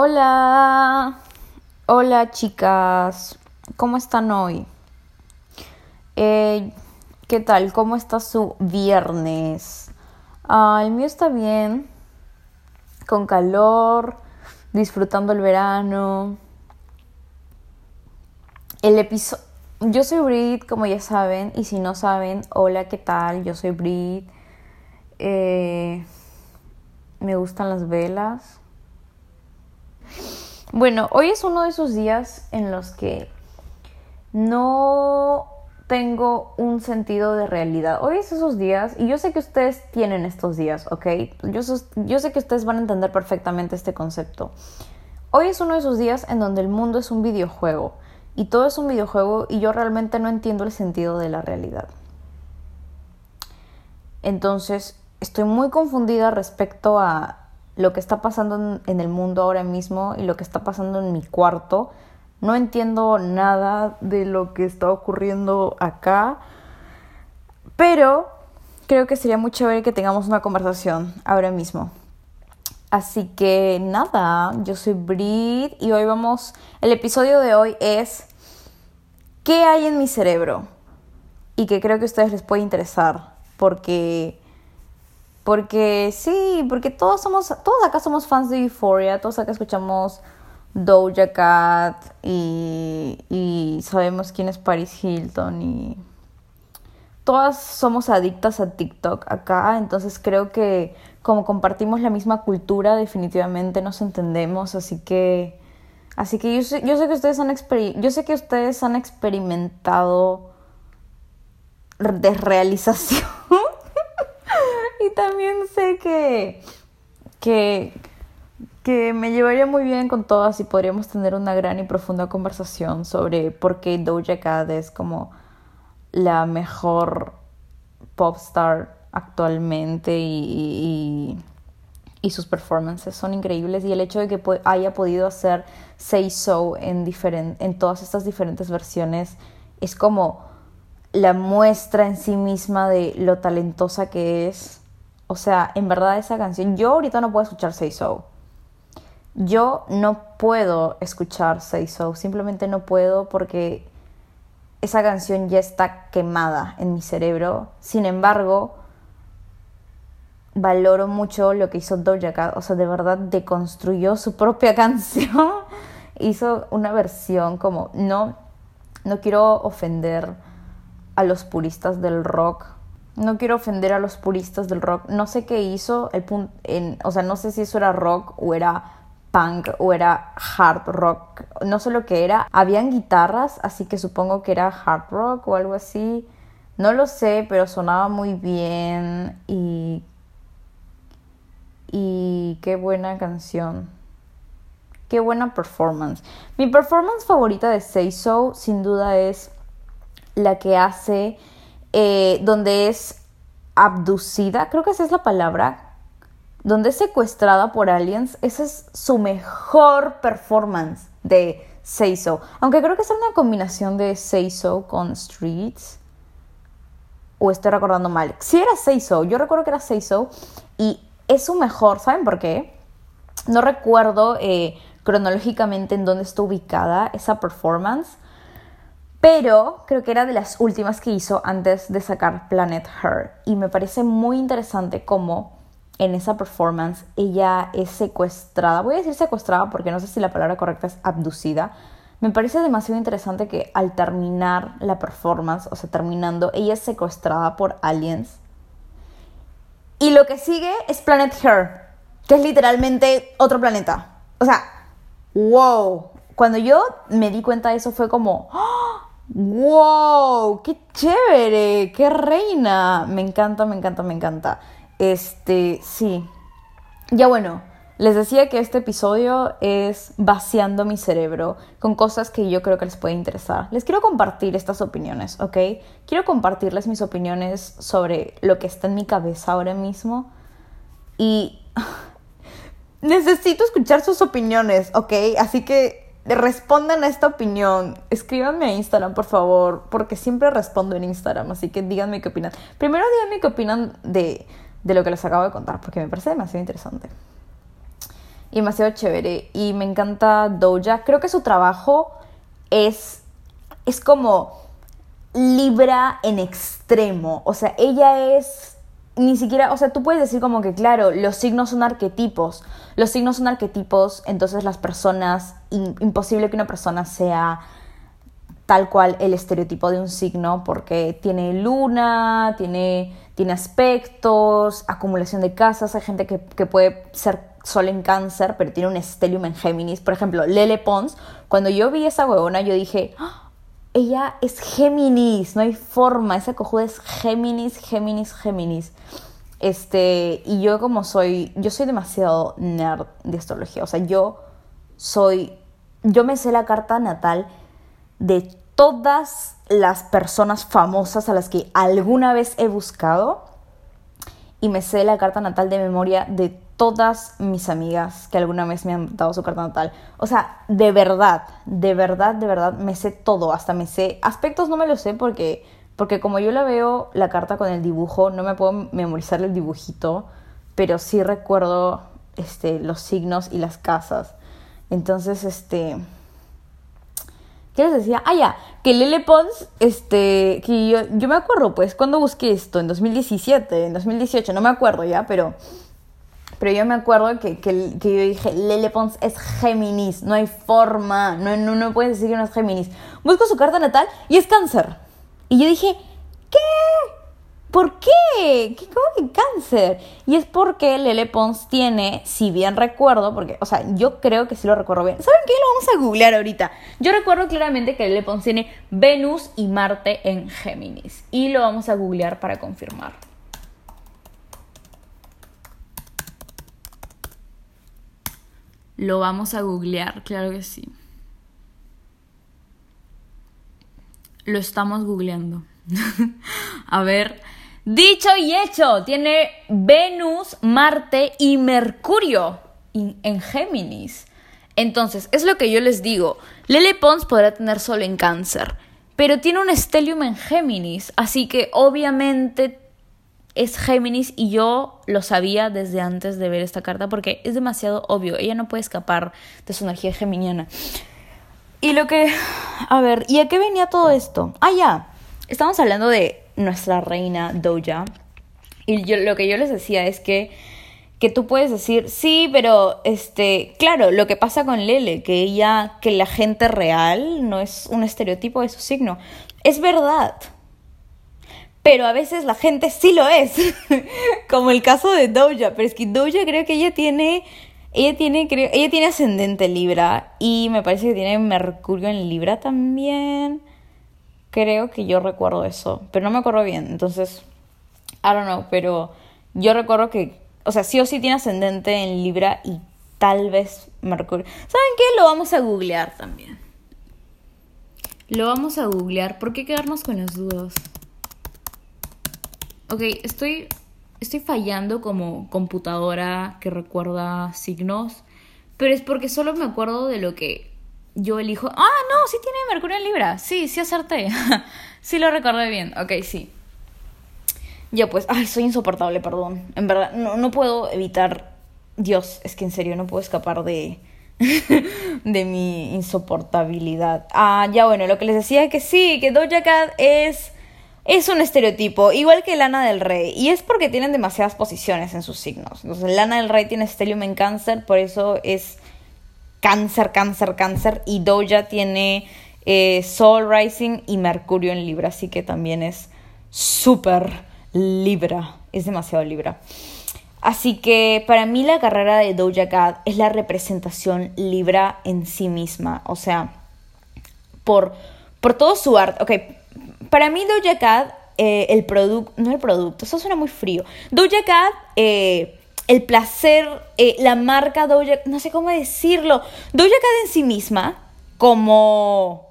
Hola, hola chicas, ¿cómo están hoy? Eh, ¿Qué tal? ¿Cómo está su viernes? Ah, el mío está bien, con calor, disfrutando el verano. El episodio... Yo soy Brit, como ya saben, y si no saben, hola, ¿qué tal? Yo soy Brit. Eh, me gustan las velas. Bueno, hoy es uno de esos días en los que no tengo un sentido de realidad. Hoy es esos días, y yo sé que ustedes tienen estos días, ¿ok? Yo, yo sé que ustedes van a entender perfectamente este concepto. Hoy es uno de esos días en donde el mundo es un videojuego, y todo es un videojuego, y yo realmente no entiendo el sentido de la realidad. Entonces, estoy muy confundida respecto a lo que está pasando en, el mundo ahora mismo y lo que está pasando en mi cuarto. No entiendo nada de lo que está ocurriendo acá, pero creo que sería muy chévere que tengamos una conversación ahora mismo. Así que nada, yo soy Brit y hoy vamos, el episodio de hoy es ¿qué hay en mi cerebro? Y que creo que a ustedes les puede interesar porque porque sí, porque todos somos, todos acá somos fans de Euphoria, todos acá escuchamos Doja Cat y, y sabemos quién es Paris Hilton y todas somos adictas a TikTok acá, entonces creo que como compartimos la misma cultura, definitivamente nos entendemos, así que así que yo sé, yo sé que ustedes han yo sé que ustedes han experimentado desrealización también sé que, que, que me llevaría muy bien con todas y podríamos tener una gran y profunda conversación sobre por qué Doja Cat es como la mejor pop star actualmente y, y, sus performances son increíbles y el hecho de que haya podido hacer Say So en, en todas estas diferentes versiones es como la muestra en sí misma de lo talentosa que es o sea, en verdad esa canción, yo ahorita no puedo escuchar Say So. Yo no puedo escuchar Say So, simplemente no puedo porque esa canción ya está quemada en mi cerebro. Sin embargo, valoro mucho lo que hizo Doja Cat, o sea, de verdad deconstruyó su propia canción. hizo una versión como no no quiero ofender a los puristas del rock no quiero ofender a los puristas del rock. No sé qué hizo, el en, o sea, no sé si eso era rock o era punk o era hard rock. No sé lo que era. Habían guitarras, así que supongo que era hard rock o algo así. No lo sé, pero sonaba muy bien y... Y qué buena canción. Qué buena performance. Mi performance favorita de Say So, sin duda, es la que hace eh, donde es abducida, creo que esa es la palabra, donde es secuestrada por aliens, esa es su mejor performance de Seiso. Aunque creo que es una combinación de Seiso con Streets. O estoy recordando mal. Si era Seiso, yo recuerdo que era Seiso. Y es su mejor, ¿saben por qué? No recuerdo eh, cronológicamente en dónde está ubicada esa performance pero creo que era de las últimas que hizo antes de sacar Planet Her. Y me parece muy interesante cómo en esa performance ella es secuestrada. Voy a decir secuestrada porque no sé si la palabra correcta es abducida. Me parece demasiado interesante que al terminar la performance, o sea, terminando, ella es secuestrada por aliens. Y lo que sigue es Planet Her, que es literalmente otro planeta. O sea, wow. Cuando yo me di cuenta de eso fue como, ¡Oh! ¡Wow! ¡Qué chévere! ¡Qué reina! Me encanta, me encanta, me encanta. Este, sí. Ya bueno, les decía que este episodio es vaciando mi cerebro con cosas que yo creo que les puede interesar. Les quiero compartir estas opiniones, ¿ok? Quiero compartirles mis opiniones sobre lo que está en mi cabeza ahora mismo. Y necesito escuchar sus opiniones, ¿ok? Así que respondan a esta opinión. Escríbanme a Instagram, por favor, porque siempre respondo en Instagram, así que díganme qué opinan. Primero díganme qué opinan de, de lo que les acabo de contar, porque me parece demasiado interesante. y demasiado chévere. Y me encanta Doja. Creo que su trabajo es, es como Libra en extremo. O sea, ella es ni siquiera, o sea, tú puedes decir como que, claro, los signos son arquetipos. Los signos son arquetipos, entonces las personas, imposible que una persona sea tal cual el estereotipo de un signo, porque tiene luna, tiene, tiene aspectos, acumulación de casas, hay gente que, que puede ser sol en cáncer, pero tiene un estelium en Géminis. Por ejemplo, Lele Pons, cuando yo vi esa huevona, yo dije, ¡Ah! Ella es Géminis, no hay forma, esa cojuda es Géminis, Géminis, Géminis. Este, y yo como soy, yo soy demasiado nerd de astrología, o sea, yo soy, yo me sé la carta natal de todas las personas famosas a las que alguna vez he buscado y me sé la carta natal de memoria de todas mis amigas que alguna vez me han dado su carta natal. O sea, de verdad, de verdad, de verdad, me sé todo, hasta me sé aspectos no me lo sé porque porque como yo la veo la carta con el dibujo, no me puedo memorizar el dibujito, pero sí recuerdo este los signos y las casas. Entonces, este ¿Qué les decía? Ah, ya, que Lele Pons, este, que yo, yo me acuerdo, pues, cuando busqué esto, en 2017, en 2018, no me acuerdo ya, pero pero yo me acuerdo que, que, yo dije, Lele Pons es Géminis, no hay forma, no, no, no puedes decir que no es Géminis. Busco su carta natal y es cáncer. Y yo dije, ¿qué? ¿Por qué? ¿Qué ¿Cómo que cáncer? Y es porque Lele Pons tiene, si bien recuerdo, porque, o sea, yo creo que sí lo recuerdo bien. ¿Saben qué? Lo vamos a googlear ahorita. Yo recuerdo claramente que Lele Pons tiene Venus y Marte en Géminis. Y lo vamos a googlear para confirmar. Lo vamos a googlear, claro que sí. Lo estamos googleando. a ver. Dicho y hecho, tiene Venus, Marte y Mercurio en Géminis. Entonces, es lo que yo les digo. Lele Pons podrá tener solo en cáncer, pero tiene un estelium en Géminis, así que obviamente es Géminis y yo lo sabía desde antes de ver esta carta porque es demasiado obvio, ella no puede escapar de su energía geminiana. Y lo que, a ver, ¿y a qué venía todo esto? Ah, ya, estamos hablando de nuestra reina Doja. Y yo, lo que yo les decía es que, que tú puedes decir, sí, pero, este, claro, lo que pasa con Lele, que ella, que la gente real no es un estereotipo de su signo. Es verdad, pero a veces la gente sí lo es, como el caso de Doja, pero es que Doja creo que ella tiene ella tiene creo, ella tiene ascendente Libra y me parece que tiene Mercurio en Libra también. Creo que yo recuerdo eso, pero no me acuerdo bien, entonces I don't know, pero yo recuerdo que o sea, sí o sí tiene ascendente en Libra y tal vez Mercurio. ¿Saben qué? Lo vamos a googlear también. Lo vamos a googlear. ¿Por qué quedarnos con las dudas? Ok, estoy, estoy fallando como computadora que recuerda signos, pero es porque solo me acuerdo de lo que yo elijo. Ah, no, sí tiene Mercurio en Libra. Sí, sí acerté. sí lo recordé bien. Ok, sí. Ya pues, ay, soy insoportable, perdón. En verdad, no, no puedo evitar... Dios, es que en serio no puedo escapar de... de mi insoportabilidad. Ah, ya bueno, lo que les decía es que sí, que Doja Cat es es un estereotipo, igual que Lana del Rey, y es porque tienen demasiadas posiciones en sus signos. Entonces, Lana del Rey tiene estelium en cáncer, por eso es cáncer, cáncer, cáncer, y Doja tiene eh, Sol Rising y Mercurio en Libra, así que también es súper Libra, es demasiado Libra. Así que para mí la carrera de Doja Cat es la representación Libra en sí misma, o sea, por, por todo su arte. Para mí Doja Cat, eh, el producto, no el producto, eso suena muy frío. Doja Cat, eh, el placer, eh, la marca Doja, no sé cómo decirlo. Doja Cat en sí misma, como,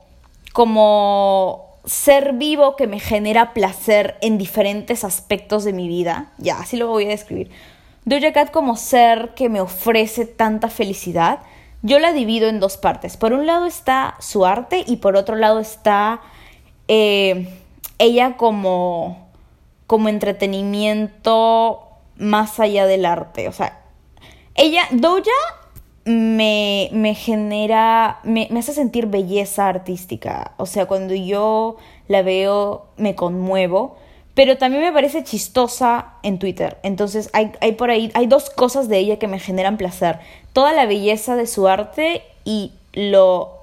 como ser vivo que me genera placer en diferentes aspectos de mi vida, ya, así lo voy a describir. Doja Cat como ser que me ofrece tanta felicidad, yo la divido en dos partes. Por un lado está su arte y por otro lado está eh, ella como, como entretenimiento más allá del arte. O sea, ella, Doja me, me genera, me, me hace sentir belleza artística. O sea, cuando yo la veo, me conmuevo pero también me parece chistosa en Twitter. Entonces hay, hay, por ahí, hay dos cosas de ella que me generan placer. Toda la belleza de su arte y lo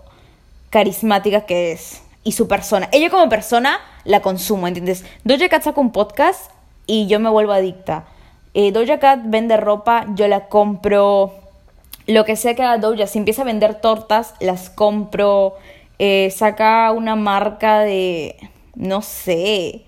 carismática que es. Y su persona. Ella como persona la consumo, ¿entiendes? Doja Cat saca un podcast y yo me vuelvo adicta. Eh, Doja Cat vende ropa, yo la compro. Lo que sea que haga Doja, si empieza a vender tortas, las compro. Eh, saca una marca de, no sé,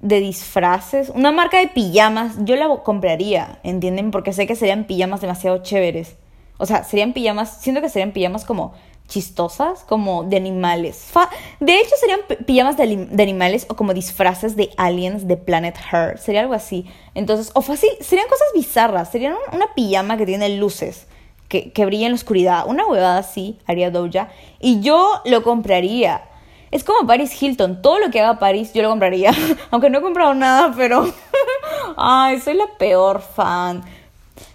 de disfraces, una marca de pijamas, yo la compraría, ¿entienden? Porque sé que serían pijamas demasiado chéveres. O sea, serían pijamas, siento que serían pijamas como chistosas, como de animales. de hecho, serían pijamas de, animales o como disfraces de aliens de Planet Her. Sería algo así. Entonces, o fácil, serían cosas bizarras. Serían una pijama que tiene luces, que, que brilla en la oscuridad. Una huevada así haría Doja. Y yo lo compraría. Es como Paris Hilton. Todo lo que haga Paris yo lo compraría. Aunque no he comprado nada, pero... Ay, soy la peor fan.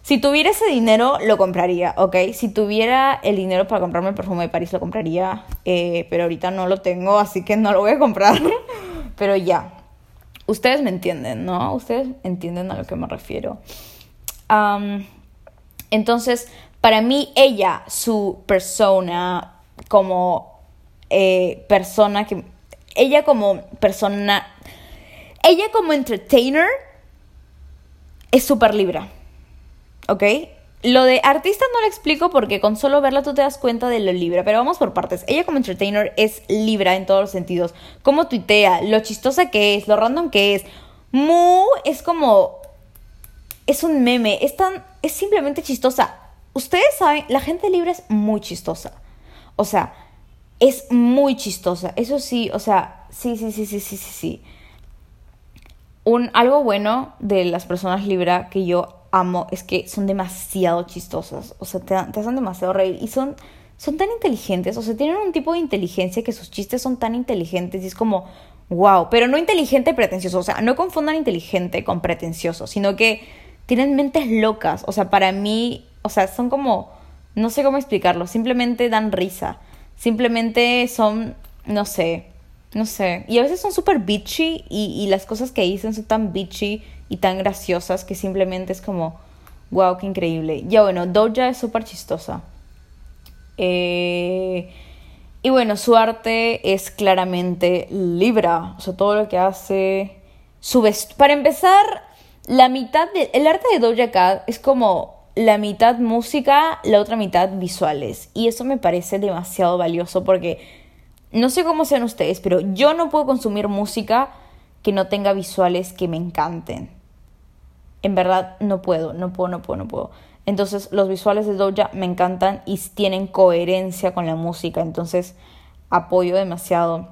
Si tuviera ese dinero, lo compraría, ¿ok? Si tuviera el dinero para comprarme el perfume de París, lo compraría. Eh, pero ahorita no lo tengo, así que no lo voy a comprar. pero ya. Ustedes me entienden, ¿no? Ustedes entienden a lo que me refiero. entonces, para mí, ella, su persona, como eh, persona que... Ella como persona... Ella como entertainer es súper libra. ¿Ok? Lo de artista no lo explico porque con solo verla tú te das cuenta de lo libra, pero vamos por partes. Ella como entertainer es libra en todos los sentidos. Cómo tuitea, lo chistosa que es, lo random que es. Mu es como... Es un meme, es tan... Es simplemente chistosa. Ustedes saben, la gente libra es muy chistosa. O sea, es muy chistosa. Eso sí, o sea, sí, sí, sí, sí, sí, sí, sí. Un, algo bueno de las personas Libra que yo amo es que son demasiado chistosas. O sea, te, te hacen demasiado reír. Y son, son tan inteligentes. O sea, tienen un tipo de inteligencia que sus chistes son tan inteligentes. Y es como, wow. Pero no inteligente pretencioso. O sea, no confundan inteligente con pretencioso. Sino que tienen mentes locas. O sea, para mí, o sea, son como, no sé cómo explicarlo. Simplemente dan risa. Simplemente son, no sé, no sé. Y a veces son súper bitchy y, las cosas que dicen son tan bitchy y tan graciosas que simplemente es como, wow, qué increíble. Ya bueno, Doja es súper chistosa. Eh, y bueno, su arte es claramente Libra. O sea, todo lo que hace. Su Para empezar, la mitad de. El arte de Doja Cat es como la mitad música, la otra mitad visuales. Y eso me parece demasiado valioso porque no sé cómo sean ustedes, pero yo no puedo consumir música que no tenga visuales que me encanten. En verdad, no puedo, no puedo, no puedo, no puedo. Entonces, los visuales de Doja me encantan y tienen coherencia con la música. Entonces, apoyo demasiado.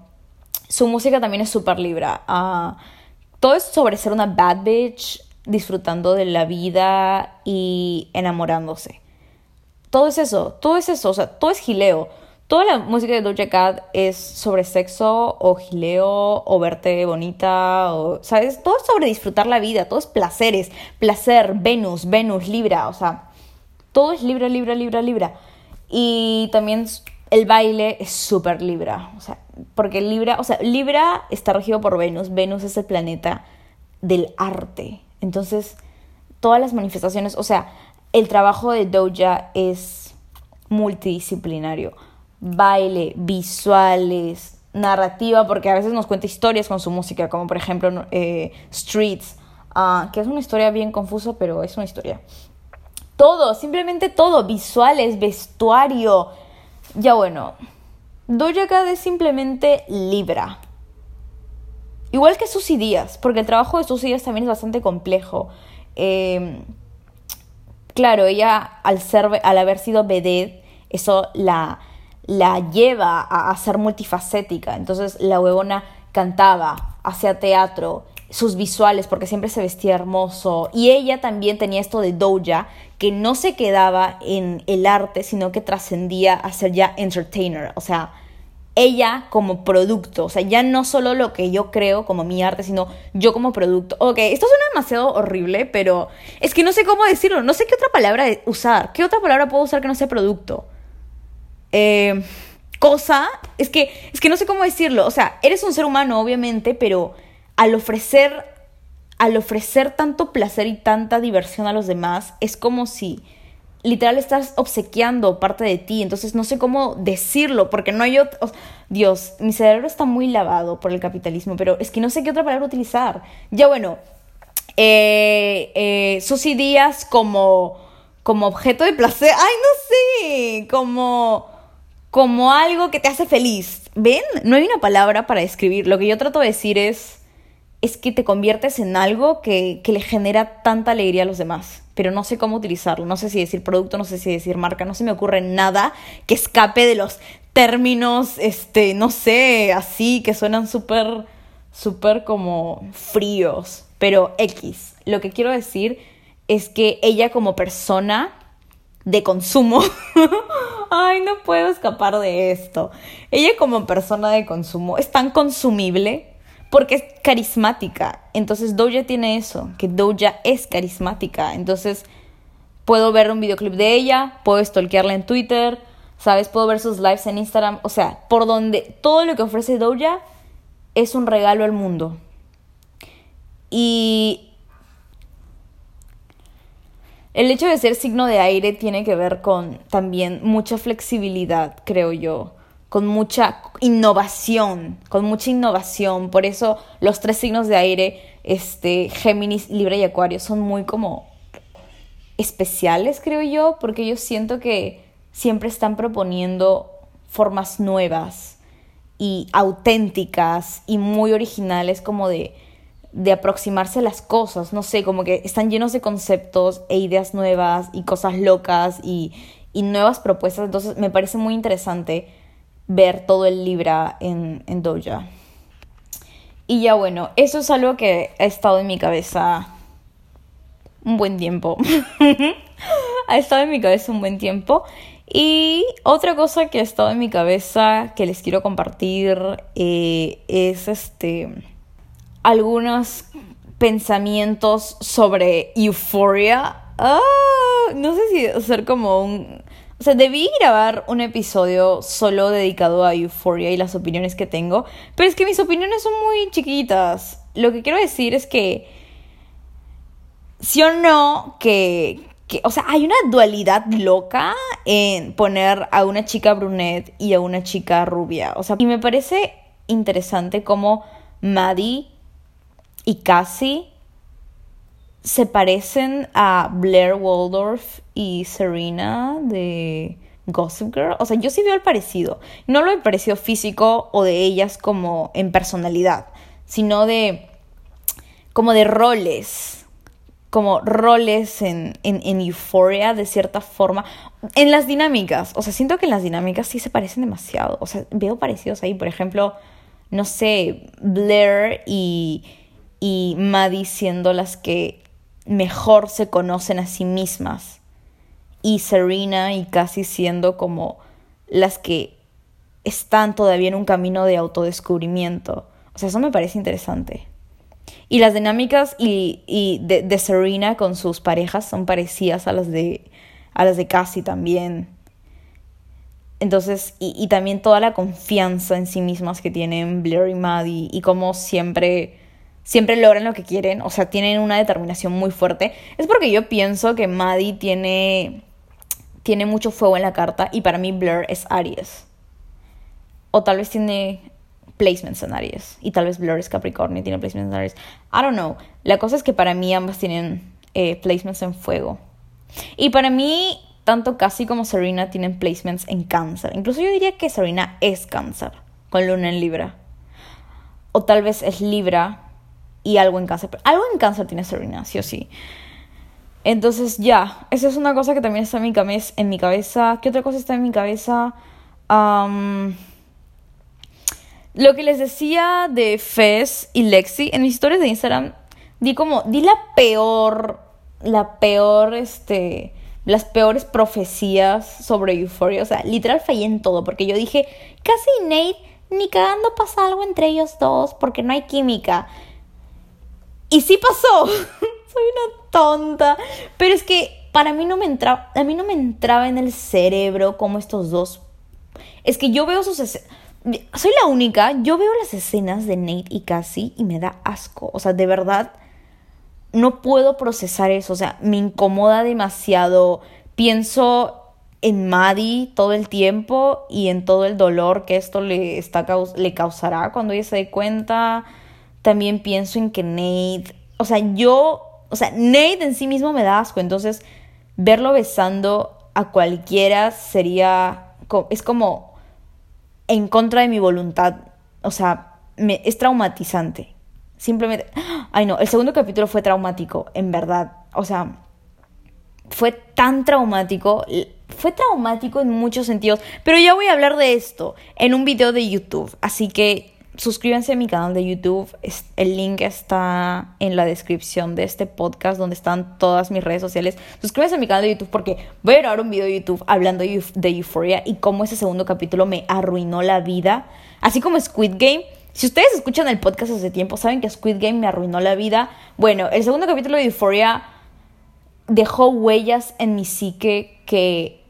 Su música también es súper libre. Ah, todo es sobre ser una bad bitch disfrutando de la vida y enamorándose. Todo es eso, todo es eso, o sea, todo es gileo. Toda la música de Doja Cat es sobre sexo o gileo o verte bonita o, ¿sabes? Todo es sobre disfrutar la vida, todo es placeres, placer, Venus, Venus, Libra, o sea, todo es Libra, Libra, Libra, Libra. Y también el baile es súper Libra, o sea, porque Libra, o sea, Libra está regido por Venus, Venus es el planeta del arte, entonces, todas las manifestaciones, o sea, el trabajo de Doja es multidisciplinario. Baile, visuales, narrativa, porque a veces nos cuenta historias con su música, como por ejemplo eh, Streets, ah, que es una historia bien confusa, pero es una historia. Todo, simplemente todo, visuales, vestuario. Ya bueno, Doja Cat es simplemente Libra. Igual que Susy Díaz, porque el trabajo de Susy Díaz también es bastante complejo. Em, claro, ella al, ser, al haber sido vedette, eso la, la lleva a, ser multifacética. Entonces la huevona cantaba, hacía teatro, sus visuales, porque siempre se vestía hermoso. Y ella también tenía esto de Doja, que no se quedaba en el arte, sino que trascendía a ser ya entertainer. O sea, ella como producto, o sea, ya no solo lo que yo creo como mi arte, sino yo como producto. Ok, esto suena demasiado horrible, pero es que no sé cómo decirlo, no sé qué otra palabra usar, qué otra palabra puedo usar que no sea producto. Eh, cosa, es que, es que no sé cómo decirlo, o sea, eres un ser humano, obviamente, pero al ofrecer, al ofrecer tanto placer y tanta diversión a los demás, es como si literal estás obsequiando parte de ti, entonces no sé cómo decirlo, porque no hay otro... Dios, mi cerebro está muy lavado por el capitalismo, pero es que no sé qué otra palabra utilizar. Ya bueno, eh, eh, Díaz como, como objeto de placer, ay, no sé, como, como algo que te hace feliz. ¿Ven? No hay una palabra para describir. Lo que yo trato de decir es, es que te conviertes en algo que, que le genera tanta alegría a los demás pero no sé cómo utilizarlo. No sé si decir producto, no sé si decir marca, no se me ocurre nada que escape de los términos, este, no sé, así, que suenan súper, súper como fríos. Pero X, lo que quiero decir es que ella como persona de consumo, ay, no puedo escapar de esto. Ella como persona de consumo es tan consumible porque es carismática. Entonces Doja tiene eso, que Doja es carismática. Entonces puedo ver un videoclip de ella, puedo stalkearla en Twitter, ¿sabes? Puedo ver sus lives en Instagram. O sea, por donde todo lo que ofrece Doja es un regalo al mundo. Y el hecho de ser signo de aire tiene que ver con también mucha flexibilidad, creo yo con mucha innovación, con mucha innovación. Por eso los tres signos de aire, este, Géminis, Libra y Acuario, son muy como especiales, creo yo, porque yo siento que siempre están proponiendo formas nuevas y auténticas y muy originales como de, de aproximarse a las cosas, no sé, como que están llenos de conceptos e ideas nuevas y cosas locas y, y nuevas propuestas, entonces me parece muy interesante ver todo el Libra en, en Doja. Y ya bueno, eso es algo que ha estado en mi cabeza un buen tiempo. ha estado en mi cabeza un buen tiempo. Y otra cosa que ha estado en mi cabeza que les quiero compartir eh, es este algunos pensamientos sobre Euphoria. Ah, no sé si hacer como un o sea, debí grabar un episodio solo dedicado a Euphoria y las opiniones que tengo, pero es que mis opiniones son muy chiquitas. Lo que quiero decir es que, sí o no, que, que, o sea, hay una dualidad loca en poner a una chica brunette y a una chica rubia. O sea, y me parece interesante cómo Maddie y Cassie se parecen a Blair Waldorf y Serena de Gossip Girl. O sea, yo sí veo el parecido. No lo he parecido físico o de ellas como en personalidad, sino de como de roles. Como roles en, en, en Euphoria, de cierta forma. En las dinámicas. O sea, siento que en las dinámicas sí se parecen demasiado. O sea, veo parecidos ahí. Por ejemplo, no sé, Blair y, y Maddie siendo las que mejor se conocen a sí mismas. Y Serena y casi siendo como las que están todavía en un camino de autodescubrimiento. O sea, eso me parece interesante. Y las dinámicas y, y de, de, Serena con sus parejas son parecidas a las de, a las de Cassie también. Entonces, y, y también toda la confianza en sí mismas que tienen Blair y Maddie y como siempre siempre logran lo que quieren, o sea, tienen una determinación muy fuerte, es porque yo pienso que Maddie tiene, tiene mucho fuego en la carta y para mí Blur es Aries. O tal vez tiene placements en Aries y tal vez Blur es Capricornio y tiene placements en Aries. I don't know. La cosa es que para mí ambas tienen eh, placements en fuego. Y para mí, tanto Cassie como Serena tienen placements en cáncer. Incluso yo diría que Serena es cáncer, con luna en Libra. O tal vez es Libra y algo en cáncer. algo en cáncer tiene Serena, sí o sí. Entonces ya, esa es una cosa que también está en mi, cabeza, en mi cabeza. ¿Qué otra cosa está en mi cabeza? lo que les decía de Fez y Lexi, en mis historias de Instagram, di como, di la peor, la peor, este, las peores profecías sobre Euphoria. O sea, literal fallé en todo, porque yo dije, casi Nate ni cagando pasa algo entre ellos dos porque no hay química. Y sí pasó. Soy una tonta. Pero es que para mí no me entraba, a mí no me entraba en el cerebro como estos dos. Es que yo veo sus soy la única, yo veo las escenas de Nate y Cassie y me da asco. O sea, de verdad, no puedo procesar eso. O sea, me incomoda demasiado. Pienso en Maddie todo el tiempo y en todo el dolor que esto le, está, le causará cuando ella se dé cuenta. También pienso en que Nate, o sea, yo, o sea, Nate en sí mismo me da asco. Entonces, verlo besando a cualquiera sería, es como en contra de mi voluntad. O sea, me, es traumatizante. Simplemente... Ay no, el segundo capítulo fue traumático, en verdad. O sea, fue tan traumático. Fue traumático en muchos sentidos. Pero ya voy a hablar de esto en un video de YouTube. Así que suscríbanse a mi canal de YouTube. El link está en la descripción de este podcast donde están todas mis redes sociales. Suscríbanse a mi canal de YouTube porque voy a grabar un video de YouTube hablando de Euphoria y cómo ese segundo capítulo me arruinó la vida. Así como Squid Game. Si ustedes escuchan el podcast hace tiempo, saben que Squid Game me arruinó la vida. Bueno, el segundo capítulo de Euphoria dejó huellas en mi psique que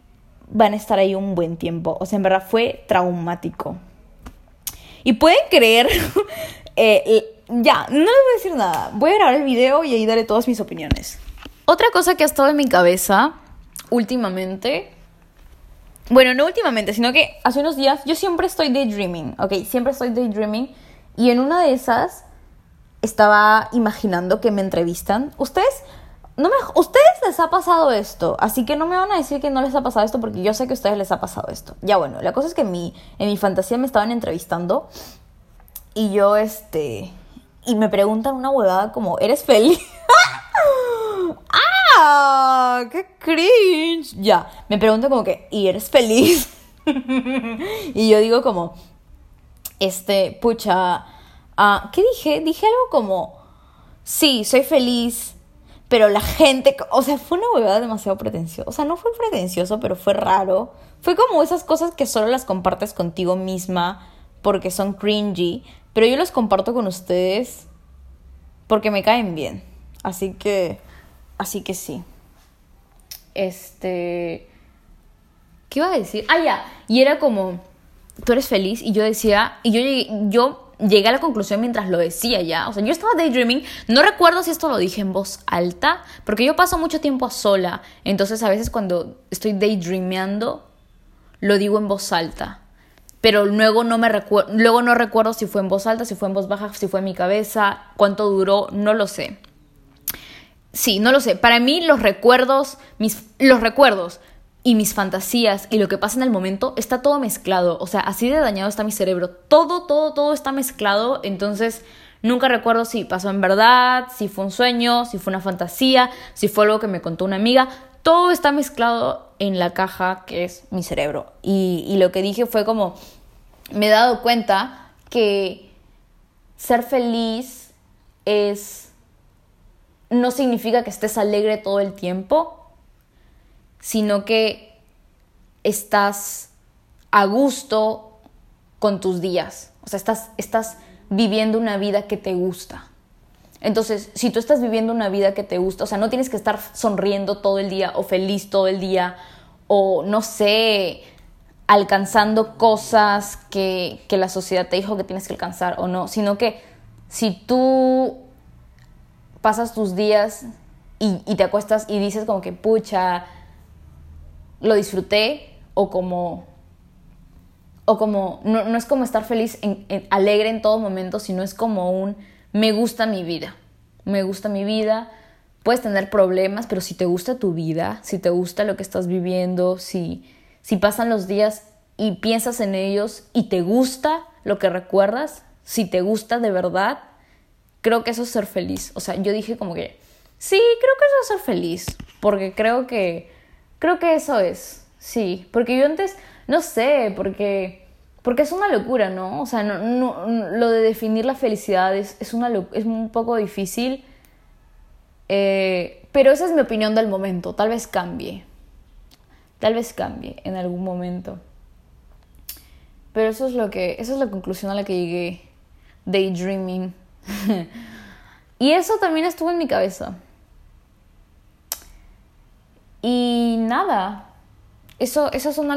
van a estar ahí un buen tiempo. O sea, en verdad fue traumático. Y pueden creer, eh, ya, no les voy a decir nada. Voy a grabar el video y ahí daré todas mis opiniones. Otra cosa que ha estado en mi cabeza últimamente, bueno, no últimamente, sino que hace unos días yo siempre estoy daydreaming, ok, siempre estoy daydreaming y en una de esas estaba imaginando que me entrevistan. Ustedes no me, ustedes les ha pasado esto, así que no me van a decir que no les ha pasado esto porque yo sé que a ustedes les ha pasado esto. Ya bueno, la cosa es que en mi, en mi fantasía me estaban entrevistando y yo, este, y me preguntan una huevada como, ¿eres feliz? ¡Ah! ¡Qué cringe! Ya, me preguntan como que, ¿y eres feliz? y yo digo como, este, pucha, ah, ¿qué dije? Dije algo como, sí, soy feliz pero la gente, o sea, fue una huevada demasiado pretenciosa. O sea, no fue pretencioso, pero fue raro. Fue como esas cosas que solo las compartes contigo misma porque son cringy, pero yo las comparto con ustedes porque me caen bien. Así que, así que sí. Este, ¿qué iba a decir? Ah, ya. Y era como, tú eres feliz y yo decía, y yo, yo llegué a la conclusión mientras lo decía ya. O sea, yo estaba daydreaming. No recuerdo si esto lo dije en voz alta, porque yo paso mucho tiempo sola. Entonces, a veces cuando estoy daydreamando, lo digo en voz alta. Pero luego no, me luego no recuerdo si fue en voz alta, si fue en voz baja, si fue en mi cabeza, cuánto duró, no lo sé. Sí, no lo sé. Para mí los recuerdos, mis, los recuerdos y mis fantasías y lo que pasa en el momento está todo mezclado. O sea, así de dañado está mi cerebro. Todo, todo, todo está mezclado. Entonces, nunca recuerdo si pasó en verdad, si fue un sueño, si fue una fantasía, si fue algo que me contó una amiga. Todo está mezclado en la caja que es mi cerebro. Y, y lo que dije fue como, me he dado cuenta que ser feliz es... No significa que estés alegre todo el tiempo, sino que estás a gusto con tus días. O sea, estás, estás viviendo una vida que te gusta. Entonces, si tú estás viviendo una vida que te gusta, o sea, no tienes que estar sonriendo todo el día o feliz todo el día o no sé, alcanzando cosas que, que la sociedad te dijo que tienes que alcanzar o no, sino que si tú pasas tus días y, y te acuestas y dices como que, pucha, lo disfruté o como o como no, no es como estar feliz en, alegre en todo momento sino es como un me gusta mi vida me gusta mi vida puedes tener problemas pero si te gusta tu vida si te gusta lo que estás viviendo si si pasan los días y piensas en ellos y te gusta lo que recuerdas si te gusta de verdad creo que eso es ser feliz. O sea yo dije como que sí creo que eso es ser feliz porque creo que Creo que eso es, sí, porque yo antes, no sé, porque, porque es una locura, ¿no? O sea, no, lo de definir la felicidad es, es, una, es un poco difícil, eh, pero esa es mi opinión del momento, tal vez cambie, tal vez cambie en algún momento. Pero eso es lo que, esa es la conclusión a la que llegué. Daydreaming. y eso también estuvo en mi cabeza. Y nada. Eso, esas, son,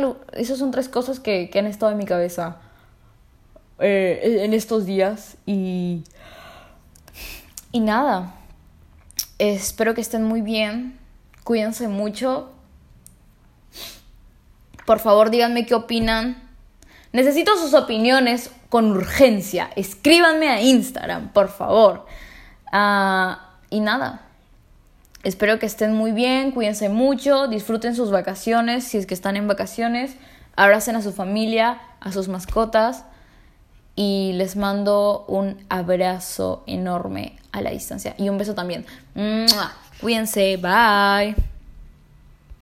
son tres cosas que, que han estado en mi cabeza eh, en estos días. Y. Y nada. Espero que estén muy bien. Cuídense mucho. Por favor, díganme qué opinan. Necesito sus opiniones con urgencia. Escríbanme a Instagram, por favor. Ah, y nada. Espero que estén muy bien, cuídense mucho, disfruten sus vacaciones si es que están en vacaciones, abracen a su familia, a sus mascotas y les mando un abrazo enorme a la distancia y un beso también. Cuídense, bye.